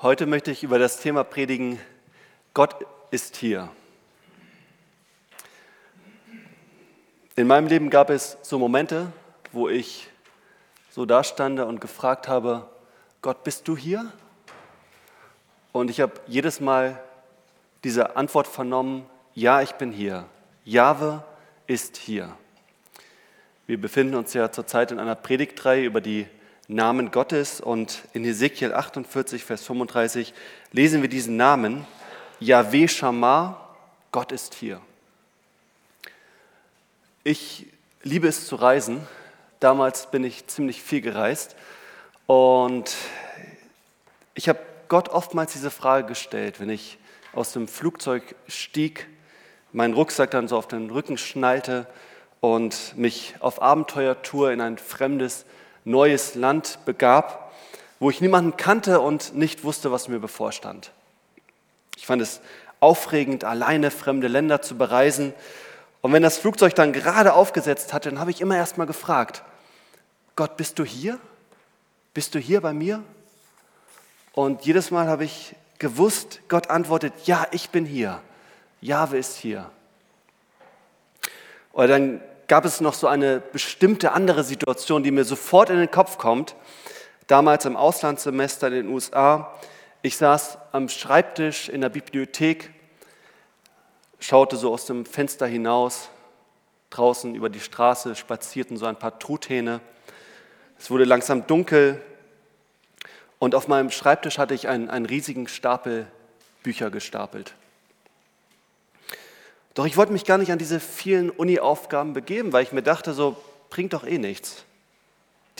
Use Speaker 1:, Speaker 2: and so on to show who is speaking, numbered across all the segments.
Speaker 1: Heute möchte ich über das Thema predigen, Gott ist hier. In meinem Leben gab es so Momente, wo ich so dastande und gefragt habe, Gott, bist du hier? Und ich habe jedes Mal diese Antwort vernommen, ja, ich bin hier. Jahwe ist hier. Wir befinden uns ja zurzeit in einer Predigtreihe über die Namen Gottes und in Ezekiel 48, Vers 35 lesen wir diesen Namen, Yahweh Shammah, Gott ist hier. Ich liebe es zu reisen. Damals bin ich ziemlich viel gereist und ich habe Gott oftmals diese Frage gestellt, wenn ich aus dem Flugzeug stieg, meinen Rucksack dann so auf den Rücken schnallte und mich auf Abenteuertour in ein fremdes, neues Land begab, wo ich niemanden kannte und nicht wusste, was mir bevorstand. Ich fand es aufregend, alleine fremde Länder zu bereisen. Und wenn das Flugzeug dann gerade aufgesetzt hatte, dann habe ich immer erst mal gefragt, Gott, bist du hier? Bist du hier bei mir? Und jedes Mal habe ich gewusst, Gott antwortet, ja, ich bin hier. Jahwe ist hier. Oder dann gab es noch so eine bestimmte andere Situation, die mir sofort in den Kopf kommt. Damals im Auslandssemester in den USA. Ich saß am Schreibtisch in der Bibliothek, schaute so aus dem Fenster hinaus. Draußen über die Straße spazierten so ein paar Truthähne. Es wurde langsam dunkel. Und auf meinem Schreibtisch hatte ich einen, einen riesigen Stapel Bücher gestapelt. Doch ich wollte mich gar nicht an diese vielen Uni-Aufgaben begeben, weil ich mir dachte, so bringt doch eh nichts.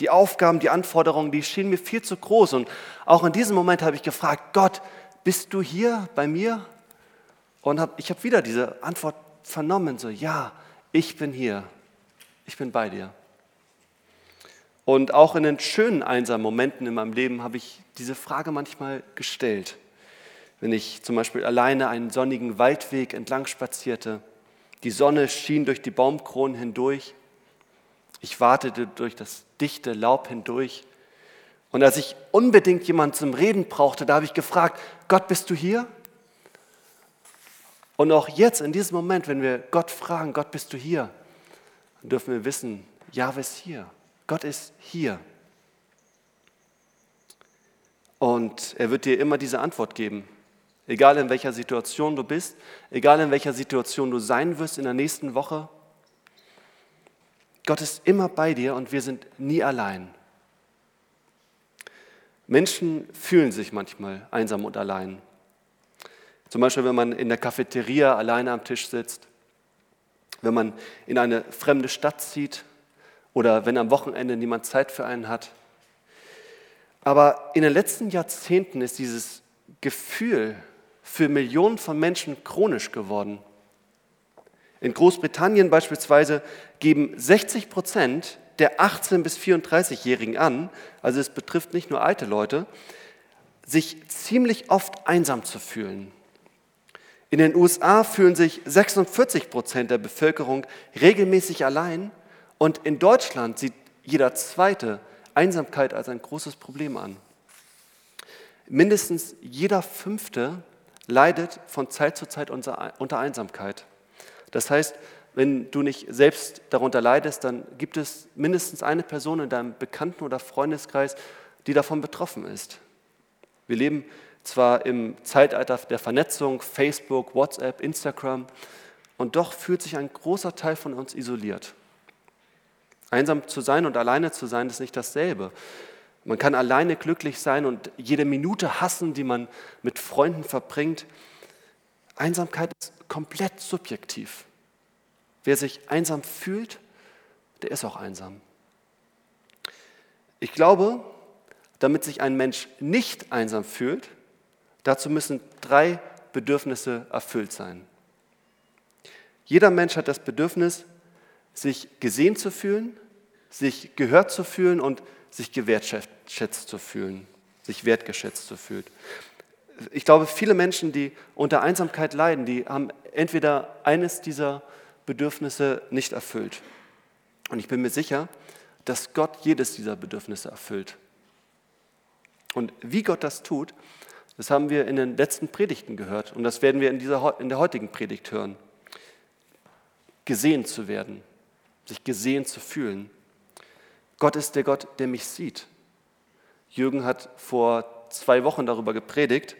Speaker 1: Die Aufgaben, die Anforderungen, die schienen mir viel zu groß. Und auch in diesem Moment habe ich gefragt, Gott, bist du hier bei mir? Und hab, ich habe wieder diese Antwort vernommen, so, ja, ich bin hier, ich bin bei dir. Und auch in den schönen einsamen Momenten in meinem Leben habe ich diese Frage manchmal gestellt. Wenn ich zum Beispiel alleine einen sonnigen Waldweg entlang spazierte, die Sonne schien durch die Baumkronen hindurch, ich wartete durch das dichte Laub hindurch. Und als ich unbedingt jemanden zum Reden brauchte, da habe ich gefragt, Gott, bist du hier? Und auch jetzt, in diesem Moment, wenn wir Gott fragen, Gott, bist du hier? Dann dürfen wir wissen, Jahwe ist hier. Gott ist hier. Und er wird dir immer diese Antwort geben. Egal in welcher Situation du bist, egal in welcher Situation du sein wirst in der nächsten Woche. Gott ist immer bei dir und wir sind nie allein. Menschen fühlen sich manchmal einsam und allein. Zum Beispiel, wenn man in der Cafeteria alleine am Tisch sitzt, wenn man in eine fremde Stadt zieht oder wenn am Wochenende niemand Zeit für einen hat. Aber in den letzten Jahrzehnten ist dieses Gefühl für Millionen von Menschen chronisch geworden. In Großbritannien beispielsweise geben 60 Prozent der 18- bis 34-Jährigen an, also es betrifft nicht nur alte Leute, sich ziemlich oft einsam zu fühlen. In den USA fühlen sich 46 Prozent der Bevölkerung regelmäßig allein und in Deutschland sieht jeder Zweite Einsamkeit als ein großes Problem an. Mindestens jeder Fünfte leidet von Zeit zu Zeit unter Einsamkeit. Das heißt, wenn du nicht selbst darunter leidest, dann gibt es mindestens eine Person in deinem Bekannten- oder Freundeskreis, die davon betroffen ist. Wir leben zwar im Zeitalter der Vernetzung, Facebook, WhatsApp, Instagram, und doch fühlt sich ein großer Teil von uns isoliert. Einsam zu sein und alleine zu sein ist nicht dasselbe. Man kann alleine glücklich sein und jede Minute hassen, die man mit Freunden verbringt. Einsamkeit ist komplett subjektiv. Wer sich einsam fühlt, der ist auch einsam. Ich glaube, damit sich ein Mensch nicht einsam fühlt, dazu müssen drei Bedürfnisse erfüllt sein. Jeder Mensch hat das Bedürfnis, sich gesehen zu fühlen, sich gehört zu fühlen und sich gewertschätzt zu fühlen, sich wertgeschätzt zu fühlen. Ich glaube, viele Menschen, die unter Einsamkeit leiden, die haben entweder eines dieser Bedürfnisse nicht erfüllt. Und ich bin mir sicher, dass Gott jedes dieser Bedürfnisse erfüllt. Und wie Gott das tut, Das haben wir in den letzten Predigten gehört und das werden wir in, dieser, in der heutigen Predigt hören. Gesehen zu werden, sich gesehen zu fühlen. Gott ist der Gott, der mich sieht. Jürgen hat vor zwei Wochen darüber gepredigt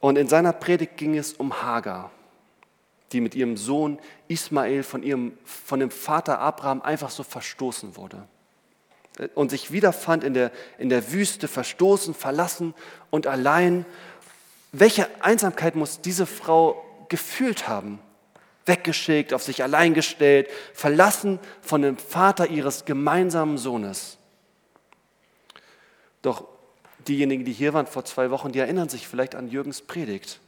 Speaker 1: und in seiner Predigt ging es um Hagar, die mit ihrem Sohn Ismael von, ihrem, von dem Vater Abraham einfach so verstoßen wurde und sich wiederfand in der, in der Wüste, verstoßen, verlassen und allein. Welche Einsamkeit muss diese Frau gefühlt haben? Weggeschickt, auf sich allein gestellt, verlassen von dem Vater ihres gemeinsamen Sohnes. Doch diejenigen, die hier waren vor zwei Wochen, die erinnern sich vielleicht an Jürgens Predigt.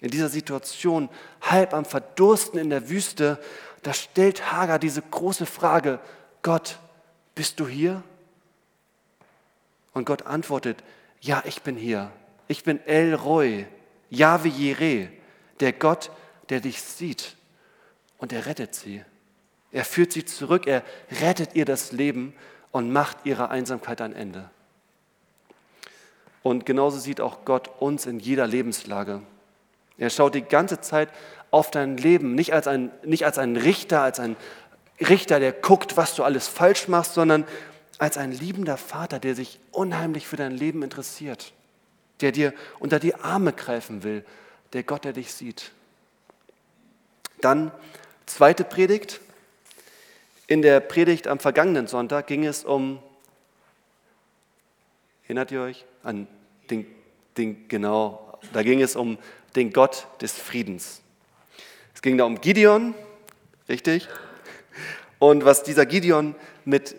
Speaker 1: In dieser Situation, halb am Verdursten in der Wüste, da stellt Hagar diese große Frage, Gott, bist du hier? Und Gott antwortet, ja, ich bin hier. Ich bin El Roy, Yahweh Jireh, der Gott, dich sieht. Und er rettet sie. Er führt sie zurück, er rettet ihr das Leben und macht ihrer Einsamkeit ein Ende. Und genauso sieht auch Gott uns in jeder Lebenslage. Er schaut die ganze Zeit auf dein Leben, nicht als ein, nicht als ein Richter, als ein Richter, der guckt, was du alles falsch machst, sondern als ein liebender Vater, der sich unheimlich für dein Leben interessiert, der dir unter die Arme greifen will, der Gott, der dich sieht. Dann zweite Predigt. In der Predigt am vergangenen Sonntag ging es um, erinnert ihr euch an den, den genau, da ging es um den Gott des Friedens. Es ging da um Gideon, richtig? und was dieser Gideon mit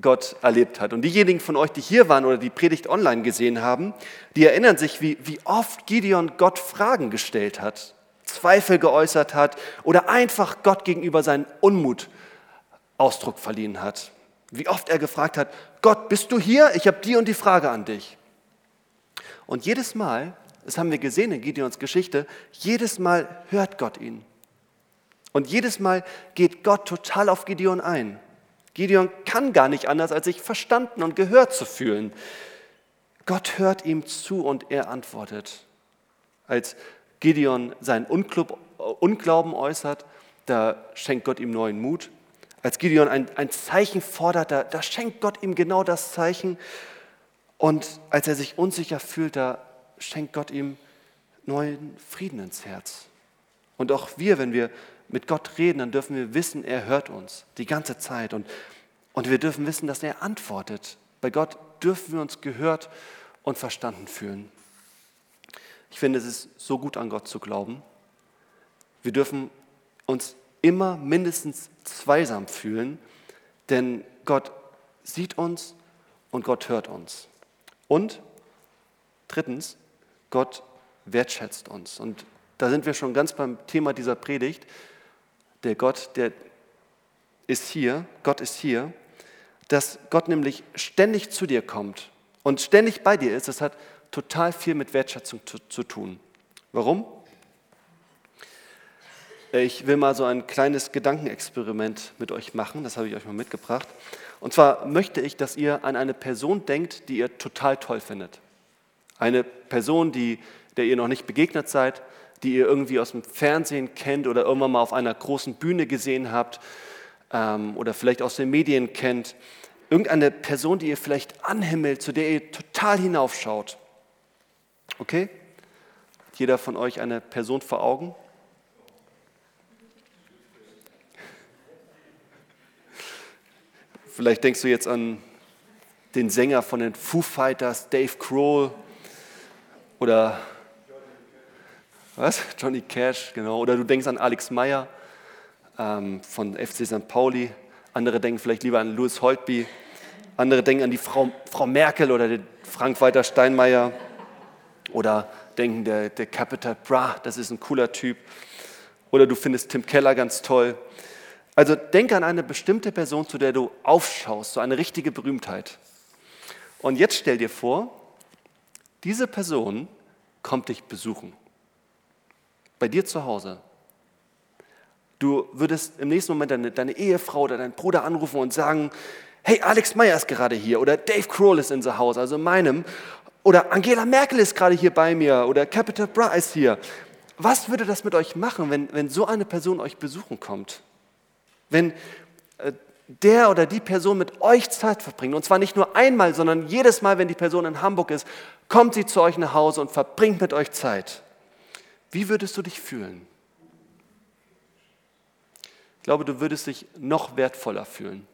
Speaker 1: Gott erlebt hat. Und diejenigen von euch, die hier waren oder die Predigt online gesehen haben, die erinnern sich, wie, wie oft Gideon Gott Fragen gestellt hat, Zweifel geäußert hat oder einfach Gott gegenüber seinen Unmut Ausdruck verliehen hat. Wie oft er gefragt hat, Gott, bist du hier? Ich habe die und die Frage an dich. Und jedes Mal, das haben wir gesehen in Gideons Geschichte, jedes Mal hört Gott ihn. Und jedes Mal geht Gott total auf Gideon ein. Gideon kann gar nicht anders, als sich verstanden und gehört zu fühlen. Gott hört ihm zu und er antwortet. Als Gideon seinen Unglauben äußert, da schenkt Gott ihm neuen Mut. Als Gideon ein, ein Zeichen fordert, da, da schenkt Gott ihm genau das Zeichen. Und als er sich unsicher fühlt, da schenkt Gott ihm neuen Frieden ins Herz. Und auch wir, wenn wir mit Gott reden, dann dürfen wir wissen, er hört uns die ganze Zeit. Und, und wir dürfen wissen, dass er antwortet. Bei Gott dürfen wir uns gehört und verstanden fühlen. Ich finde, es ist so gut an Gott zu glauben. Wir dürfen uns immer mindestens zweisam fühlen, denn Gott sieht uns und Gott hört uns. Und drittens, Gott wertschätzt uns. Und da sind wir schon ganz beim Thema dieser Predigt der Gott, der ist hier, Gott ist hier, dass Gott nämlich ständig zu dir kommt und ständig bei dir ist, das hat total viel mit Wertschätzung zu, zu tun. Warum? Ich will mal so ein kleines Gedankenexperiment mit euch machen, das habe ich euch mal mitgebracht. Und zwar möchte ich, dass ihr an eine Person denkt, die ihr total toll findet. Eine Person, die, der ihr noch nicht begegnet seid, die ihr irgendwie aus dem Fernsehen kennt oder irgendwann mal auf einer großen Bühne gesehen habt ähm, oder vielleicht aus den Medien kennt. Irgendeine Person, die ihr vielleicht anhimmelt, zu der ihr total hinaufschaut. Okay? Hat jeder von euch eine Person vor Augen? Vielleicht denkst du jetzt an den Sänger von den Foo Fighters, Dave Grohl, oder was? Johnny Cash, genau. Oder du denkst an Alex Meyer ähm, von FC St. Pauli. Andere denken vielleicht lieber an Louis Holtby. Andere denken an die Frau, Frau Merkel oder den Frank-Walter Steinmeier. Oder denken, der, der Capital Bra, das ist ein cooler Typ. Oder du findest Tim Keller ganz toll. Also denke an eine bestimmte Person, zu der du aufschaust, so eine richtige Berühmtheit. Und jetzt stell dir vor, diese Person kommt dich besuchen bei dir zu Hause. Du würdest im nächsten Moment deine, deine Ehefrau oder deinen Bruder anrufen und sagen, hey, Alex Meyer ist gerade hier oder Dave Kroll ist in the house, also in meinem. Oder Angela Merkel ist gerade hier bei mir oder Capital Bra ist hier. Was würde das mit euch machen, wenn, wenn so eine Person euch besuchen kommt? Wenn äh, der oder die Person mit euch Zeit verbringt, und zwar nicht nur einmal, sondern jedes Mal, wenn die Person in Hamburg ist, kommt sie zu euch nach Hause und verbringt mit euch Zeit. Wie würdest du dich fühlen? Ich glaube, du würdest dich noch wertvoller fühlen.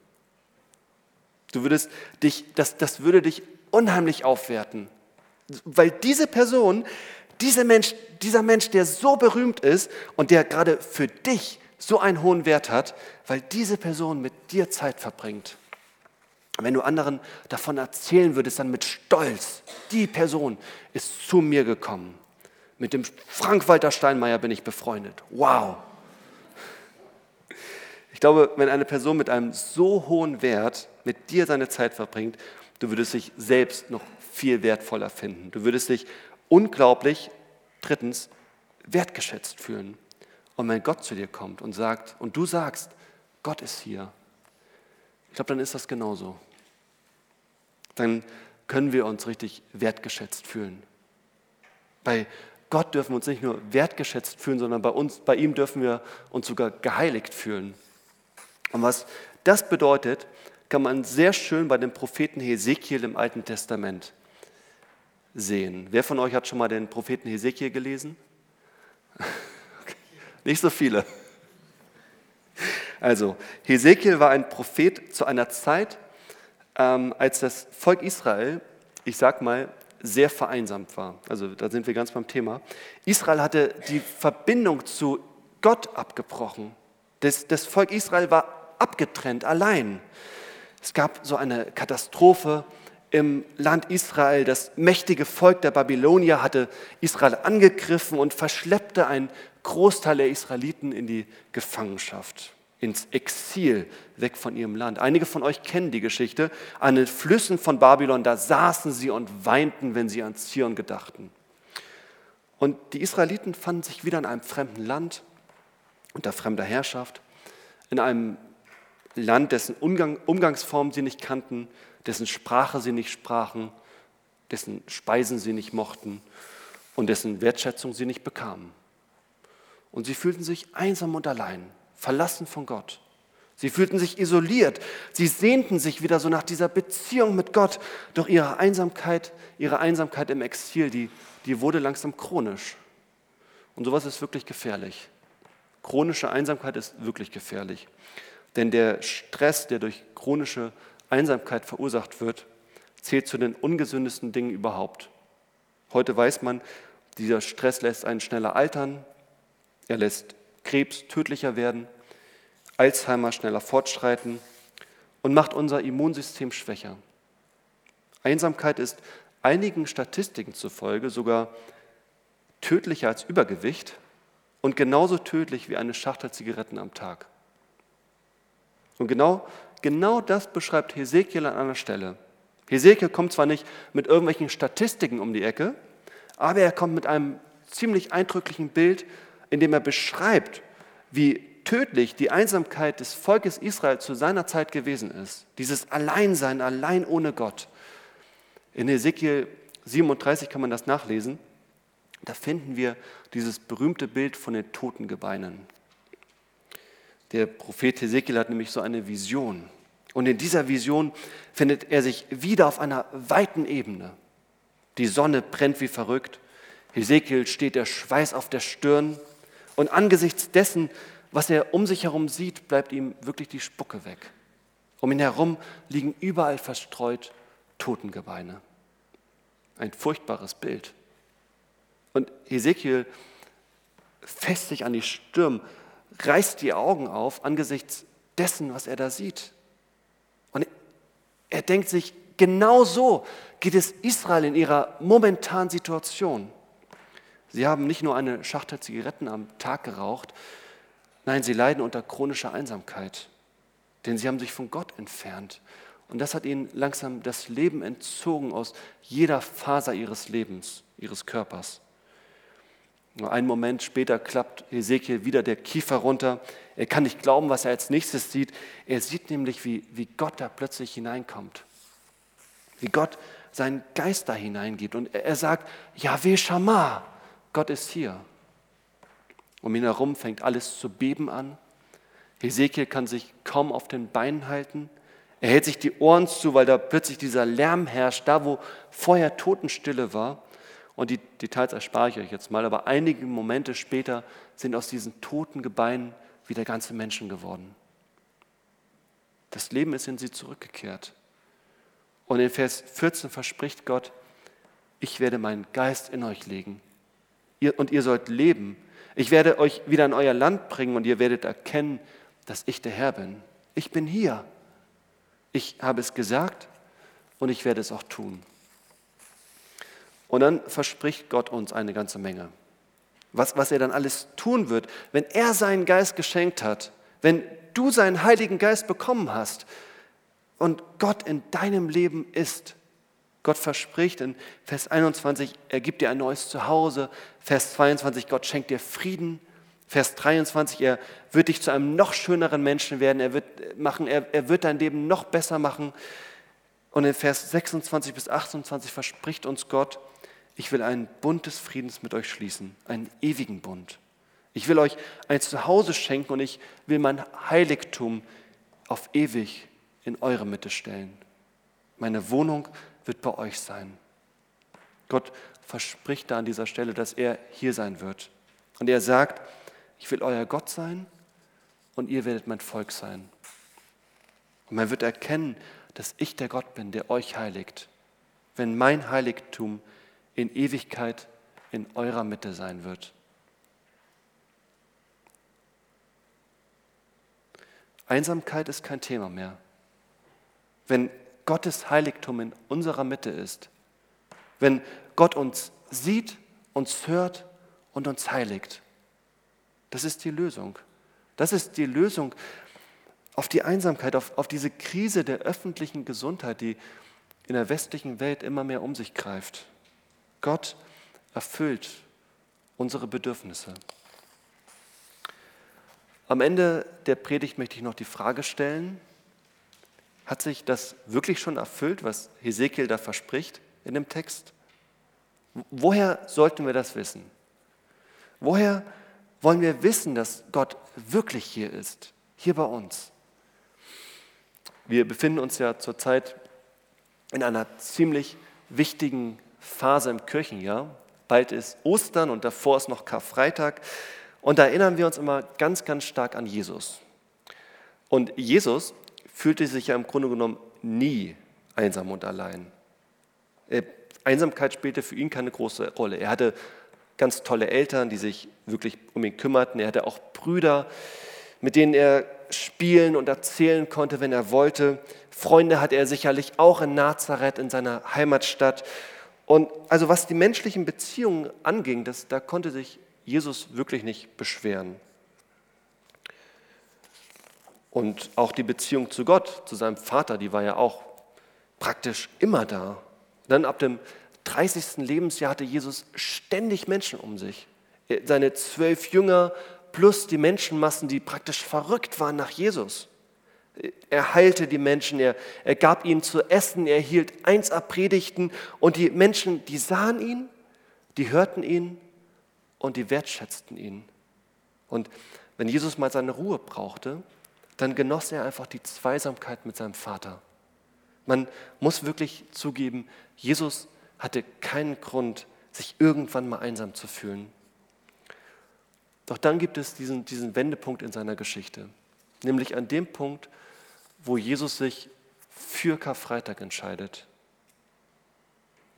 Speaker 1: Du würdest dich, das, das würde dich unheimlich aufwerten. Weil diese Person, diese Mensch, dieser Mensch, der so berühmt ist und der gerade für dich so einen hohen Wert hat, weil diese Person mit dir Zeit verbringt. Wenn du anderen davon erzählen würdest, dann mit Stolz, die Person ist zu mir gekommen. Mit dem Frank-Walter Steinmeier bin ich befreundet. Wow. Ich glaube, wenn eine Person mit einem so hohen Wert mit dir seine Zeit verbringt, du würdest dich selbst noch viel wertvoller finden. Du würdest dich unglaublich, drittens, wertgeschätzt fühlen. Und wenn Gott zu dir kommt und sagt, und du sagst, Gott ist hier, ich glaube, dann ist das genauso. Dann können wir uns richtig wertgeschätzt fühlen. Bei Gott dürfen wir uns nicht nur wertgeschätzt fühlen, sondern bei, uns, bei ihm dürfen wir uns sogar geheiligt fühlen. Und was das bedeutet, kann man sehr schön bei dem Propheten Hesekiel im Alten Testament sehen. Wer von euch hat schon mal den Propheten Hesekiel gelesen? Nicht so viele. Also, Hesekiel war ein Prophet zu einer Zeit, ähm, als das Volk Israel, ich sag mal, sehr vereinsamt war. Also, da sind wir ganz beim Thema. Israel hatte die Verbindung zu Gott abgebrochen. Das, das Volk Israel war abgetrennt, allein. Es gab so eine Katastrophe im Land Israel. Das mächtige Volk der Babylonier hatte Israel angegriffen und verschleppte einen Großteil der Israeliten in die Gefangenschaft, ins Exil, weg von ihrem Land. Einige von euch kennen die Geschichte. An den Flüssen von Babylon, da saßen sie und weinten, wenn sie an Zion gedachten. Und die Israeliten fanden sich wieder in einem fremden Land, unter fremder Herrschaft, in einem Land, dessen Umgang, Umgangsform sie nicht kannten, dessen Sprache sie nicht sprachen, dessen Speisen sie nicht mochten und dessen Wertschätzung sie nicht bekamen. Und sie fühlten sich einsam und allein, verlassen von Gott. Sie fühlten sich isoliert. Sie sehnten sich wieder so nach dieser Beziehung mit Gott. Doch ihre Einsamkeit, ihre Einsamkeit im Exil, die, die wurde langsam chronisch. Und sowas ist wirklich gefährlich. Chronische Einsamkeit ist wirklich gefährlich. Denn der Stress, der durch chronische Einsamkeit verursacht wird, zählt zu den ungesündesten Dingen überhaupt. Heute weiß man, dieser Stress lässt einen schneller altern, er lässt Krebs tödlicher werden, Alzheimer schneller fortschreiten und macht unser Immunsystem schwächer. Einsamkeit ist einigen Statistiken zufolge sogar tödlicher als Übergewicht und genauso tödlich wie eine Schachtel Zigaretten am Tag. Und genau, genau das beschreibt Hesekiel an einer Stelle. Hesekiel kommt zwar nicht mit irgendwelchen Statistiken um die Ecke, aber er kommt mit einem ziemlich eindrücklichen Bild, in dem er beschreibt, wie tödlich die Einsamkeit des Volkes Israel zu seiner Zeit gewesen ist. Dieses Alleinsein, allein ohne Gott. In Hesekiel 37 kann man das nachlesen. Da finden wir dieses berühmte Bild von den toten Gebeinen. Der Prophet Hesekiel hat nämlich so eine Vision. Und in dieser Vision findet er sich wieder auf einer weiten Ebene. Die Sonne brennt wie verrückt. Hesekiel steht der Schweiß auf der Stirn. Und angesichts dessen, was er um sich herum sieht, bleibt ihm wirklich die Spucke weg. Um ihn herum liegen überall verstreut Totengebeine. Ein furchtbares Bild. Und Hesekiel fässt sich an die Stirn reißt die Augen auf angesichts dessen, was er da sieht. Und er denkt sich, genau so geht es Israel in ihrer momentanen Situation. Sie haben nicht nur eine Schachtel Zigaretten am Tag geraucht, nein, sie leiden unter chronischer Einsamkeit, denn sie haben sich von Gott entfernt. Und das hat ihnen langsam das Leben entzogen aus jeder Faser ihres Lebens, ihres Körpers. Nur einen Moment später klappt Ezekiel wieder der Kiefer runter. Er kann nicht glauben, was er als nächstes sieht. Er sieht nämlich, wie, wie Gott da plötzlich hineinkommt. Wie Gott seinen Geist da hineingibt. Und er sagt, Yahweh Shammah, Gott ist hier. Um ihn herum fängt alles zu beben an. Hesekiel kann sich kaum auf den Beinen halten. Er hält sich die Ohren zu, weil da plötzlich dieser Lärm herrscht, da wo vorher Totenstille war. Und die Details erspare ich euch jetzt mal, aber einige Momente später sind aus diesen toten Gebeinen wieder ganze Menschen geworden. Das Leben ist in sie zurückgekehrt. Und in Vers 14 verspricht Gott, ich werde meinen Geist in euch legen und ihr sollt leben. Ich werde euch wieder in euer Land bringen und ihr werdet erkennen, dass ich der Herr bin. Ich bin hier. Ich habe es gesagt und ich werde es auch tun. Und dann verspricht Gott uns eine ganze Menge. Was, was er dann alles tun wird, wenn er seinen Geist geschenkt hat, wenn du seinen Heiligen Geist bekommen hast und Gott in deinem Leben ist. Gott verspricht in Vers 21, er gibt dir ein neues Zuhause. Vers 22, Gott schenkt dir Frieden. Vers 23, er wird dich zu einem noch schöneren Menschen werden. Er wird, machen, er, er wird dein Leben noch besser machen. Und in Vers 26 bis 28 verspricht uns Gott, ich will einen Bund des Friedens mit euch schließen, einen ewigen Bund. Ich will euch ein Zuhause schenken und ich will mein Heiligtum auf ewig in eure Mitte stellen. Meine Wohnung wird bei euch sein. Gott verspricht da an dieser Stelle, dass er hier sein wird. Und er sagt, ich will euer Gott sein und ihr werdet mein Volk sein. Und man wird erkennen, dass ich der Gott bin, der euch heiligt, wenn mein Heiligtum in Ewigkeit in eurer Mitte sein wird. Einsamkeit ist kein Thema mehr. Wenn Gottes Heiligtum in unserer Mitte ist, wenn Gott uns sieht, uns hört und uns heiligt, das ist die Lösung. Das ist die Lösung auf die Einsamkeit, auf, auf diese Krise der öffentlichen Gesundheit, die in der westlichen Welt immer mehr um sich greift. Gott erfüllt unsere Bedürfnisse. Am Ende der Predigt möchte ich noch die Frage stellen, hat sich das wirklich schon erfüllt, was Hesekiel da verspricht in dem Text? Woher sollten wir das wissen? Woher wollen wir wissen, dass Gott wirklich hier ist, hier bei uns? Wir befinden uns ja zurzeit in einer ziemlich wichtigen Phase im Kirchenjahr. Bald ist Ostern und davor ist noch Karfreitag. Und da erinnern wir uns immer ganz, ganz stark an Jesus. Und Jesus fühlte sich ja im Grunde genommen nie einsam und allein. Einsamkeit spielte für ihn keine große Rolle. Er hatte ganz tolle Eltern, die sich wirklich um ihn kümmerten. Er hatte auch Brüder, mit denen er spielen und erzählen konnte, wenn er wollte. Freunde hatte er sicherlich auch in Nazareth, in seiner Heimatstadt. Und also was die menschlichen Beziehungen anging, das, da konnte sich Jesus wirklich nicht beschweren. Und auch die Beziehung zu Gott, zu seinem Vater, die war ja auch praktisch immer da. Dann ab dem 30. Lebensjahr hatte Jesus ständig Menschen um sich. Seine zwölf Jünger plus die Menschenmassen, die praktisch verrückt waren nach Jesus. Er heilte die Menschen, er, er gab ihnen zu essen, er hielt eins Predigten und die Menschen, die sahen ihn, die hörten ihn und die wertschätzten ihn. Und wenn Jesus mal seine Ruhe brauchte, dann genoss er einfach die Zweisamkeit mit seinem Vater. Man muss wirklich zugeben, Jesus hatte keinen Grund, sich irgendwann mal einsam zu fühlen. Doch dann gibt es diesen, diesen Wendepunkt in seiner Geschichte, nämlich an dem Punkt, wo Jesus sich für Karfreitag entscheidet.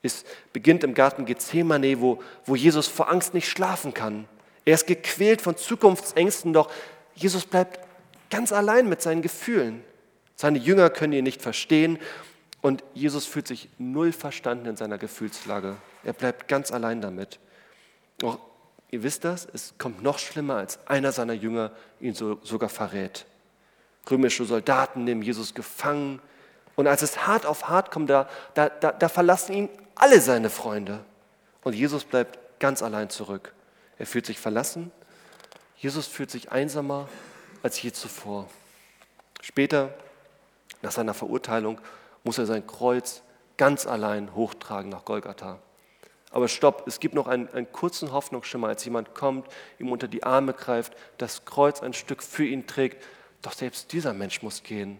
Speaker 1: Es beginnt im Garten Gethsemane, wo, wo Jesus vor Angst nicht schlafen kann. Er ist gequält von Zukunftsängsten, doch Jesus bleibt ganz allein mit seinen Gefühlen. Seine Jünger können ihn nicht verstehen und Jesus fühlt sich null verstanden in seiner Gefühlslage. Er bleibt ganz allein damit. Doch ihr wisst das, es kommt noch schlimmer, als einer seiner Jünger ihn so, sogar verrät. Römische Soldaten nehmen Jesus gefangen und als es hart auf hart kommt, da, da, da, da verlassen ihn alle seine Freunde. Und Jesus bleibt ganz allein zurück. Er fühlt sich verlassen. Jesus fühlt sich einsamer als je zuvor. Später, nach seiner Verurteilung, muss er sein Kreuz ganz allein hochtragen nach Golgatha. Aber stopp, es gibt noch einen, einen kurzen Hoffnungsschimmer, als jemand kommt, ihm unter die Arme greift, das Kreuz ein Stück für ihn trägt. Doch selbst dieser Mensch muss gehen.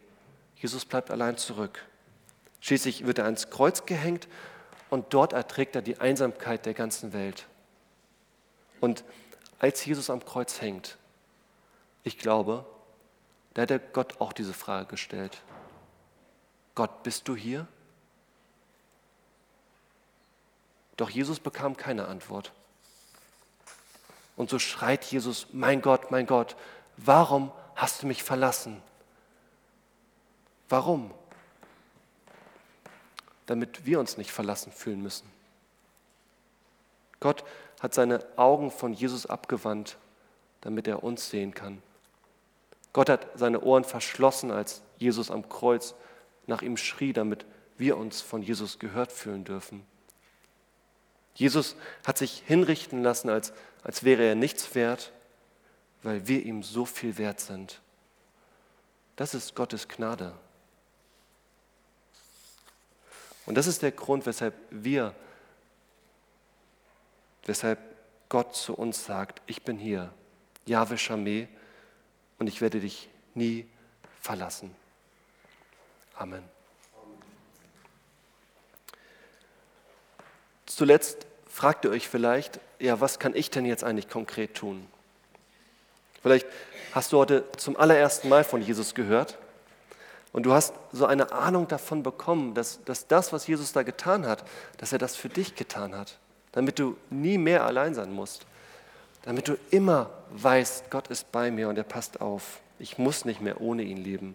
Speaker 1: Jesus bleibt allein zurück. Schließlich wird er ans Kreuz gehängt und dort erträgt er die Einsamkeit der ganzen Welt. Und als Jesus am Kreuz hängt, ich glaube, da hat er Gott auch diese Frage gestellt. Gott, bist du hier? Doch Jesus bekam keine Antwort. Und so schreit Jesus, mein Gott, mein Gott, warum hast du mich verlassen? Warum? Damit wir uns nicht verlassen fühlen müssen. Gott hat seine Augen von Jesus abgewandt, damit er uns sehen kann. Gott hat seine Ohren verschlossen, als Jesus am Kreuz nach ihm schrie, damit wir uns von Jesus gehört fühlen dürfen. Jesus hat sich hinrichten lassen, als, als wäre er nichts wert, weil wir ihm so viel wert sind. Das ist Gottes Gnade. Und das ist der Grund, weshalb wir, weshalb Gott zu uns sagt, ich bin hier, Yahweh Shameh, und ich werde dich nie verlassen. Amen. Zuletzt fragt ihr euch vielleicht, ja, was kann ich denn jetzt eigentlich konkret tun? Vielleicht hast du heute zum allerersten Mal von Jesus gehört und du hast so eine Ahnung davon bekommen, dass, dass das, was Jesus da getan hat, dass er das für dich getan hat, damit du nie mehr allein sein musst, damit du immer weißt, Gott ist bei mir und er passt auf. Ich muss nicht mehr ohne ihn leben.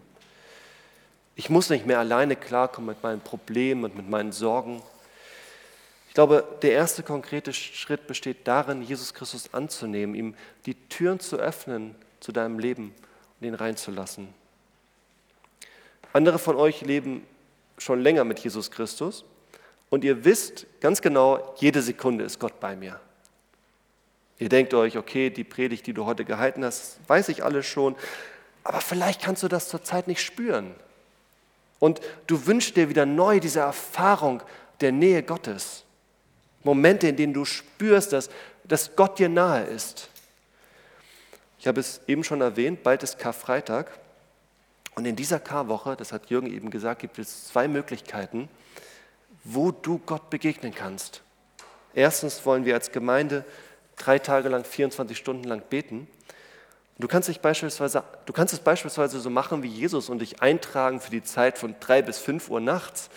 Speaker 1: Ich muss nicht mehr alleine klarkommen mit meinen Problemen und mit meinen Sorgen. Ich glaube, der erste konkrete Schritt besteht darin, Jesus Christus anzunehmen, ihm die Türen zu öffnen zu deinem Leben und ihn reinzulassen. Andere von euch leben schon länger mit Jesus Christus und ihr wisst ganz genau, jede Sekunde ist Gott bei mir. Ihr denkt euch, okay, die Predigt, die du heute gehalten hast, weiß ich alles schon, aber vielleicht kannst du das zurzeit nicht spüren. Und du wünschst dir wieder neu diese Erfahrung der Nähe Gottes. Momente, in denen du spürst, dass, dass Gott dir nahe ist. Ich habe es eben schon erwähnt, bald ist Karfreitag. Und in dieser Karwoche, das hat Jürgen eben gesagt, gibt es zwei Möglichkeiten, wo du Gott begegnen kannst. Erstens wollen wir als Gemeinde drei Tage lang, 24 Stunden lang beten. Du kannst, dich beispielsweise, du kannst es beispielsweise so machen wie Jesus und dich eintragen für die Zeit von drei bis fünf Uhr nachts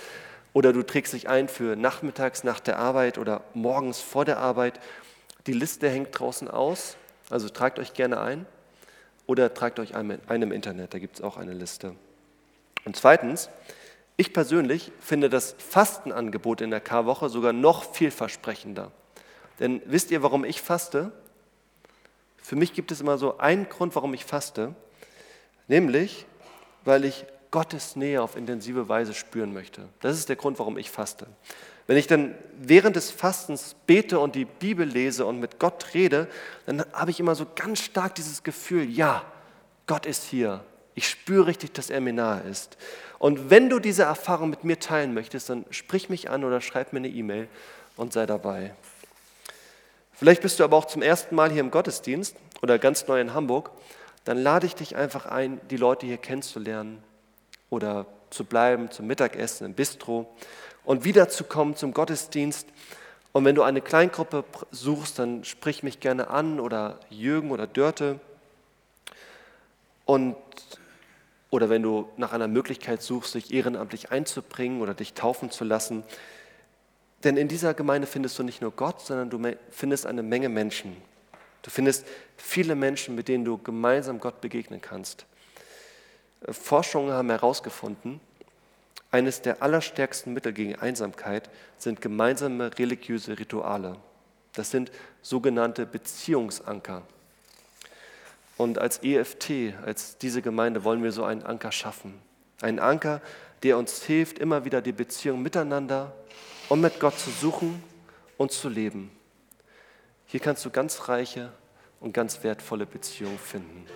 Speaker 1: oder du trägst dich ein für nachmittags nach der Arbeit oder morgens vor der Arbeit. Die Liste hängt draußen aus, also tragt euch gerne ein oder tragt euch ein, im Internet, da gibt es auch eine Liste. Und zweitens, ich persönlich finde das Fastenangebot in der Karwoche sogar noch vielversprechender. Denn wisst ihr, warum ich faste? Für mich gibt es immer so einen Grund, warum ich faste, nämlich weil ich Gottes Nähe auf intensive Weise spüren möchte. Das ist der Grund, warum ich faste. Wenn ich dann während des Fastens bete und die Bibel lese und mit Gott rede, dann habe ich immer so ganz stark dieses Gefühl, ja, Gott ist hier. Ich spüre richtig, dass er mir nahe ist. Und wenn du diese Erfahrung mit mir teilen möchtest, dann sprich mich an oder schreib mir eine E-Mail und sei dabei. Vielleicht bist du aber auch zum ersten Mal hier im Gottesdienst oder ganz neu in Hamburg. Dann lade ich dich einfach ein, die Leute hier kennenzulernen oder zu bleiben zum Mittagessen im Bistro und wiederzukommen zum Gottesdienst. Und wenn du eine Kleingruppe suchst, dann sprich mich gerne an oder Jürgen oder Dörte. Und, oder wenn du nach einer Möglichkeit suchst, dich ehrenamtlich einzubringen oder dich taufen zu lassen. Denn in dieser Gemeinde findest du nicht nur Gott, sondern du findest eine Menge Menschen. Du findest viele Menschen, mit denen du gemeinsam Gott begegnen kannst. Forschungen haben herausgefunden, eines der allerstärksten Mittel gegen Einsamkeit sind gemeinsame religiöse Rituale. Das sind sogenannte Beziehungsanker. Und als EFT, als diese Gemeinde, wollen wir so einen Anker schaffen. Einen Anker, der uns hilft, immer wieder die Beziehung miteinander und mit Gott zu suchen und zu leben. Hier kannst du ganz reiche und ganz wertvolle Beziehungen finden.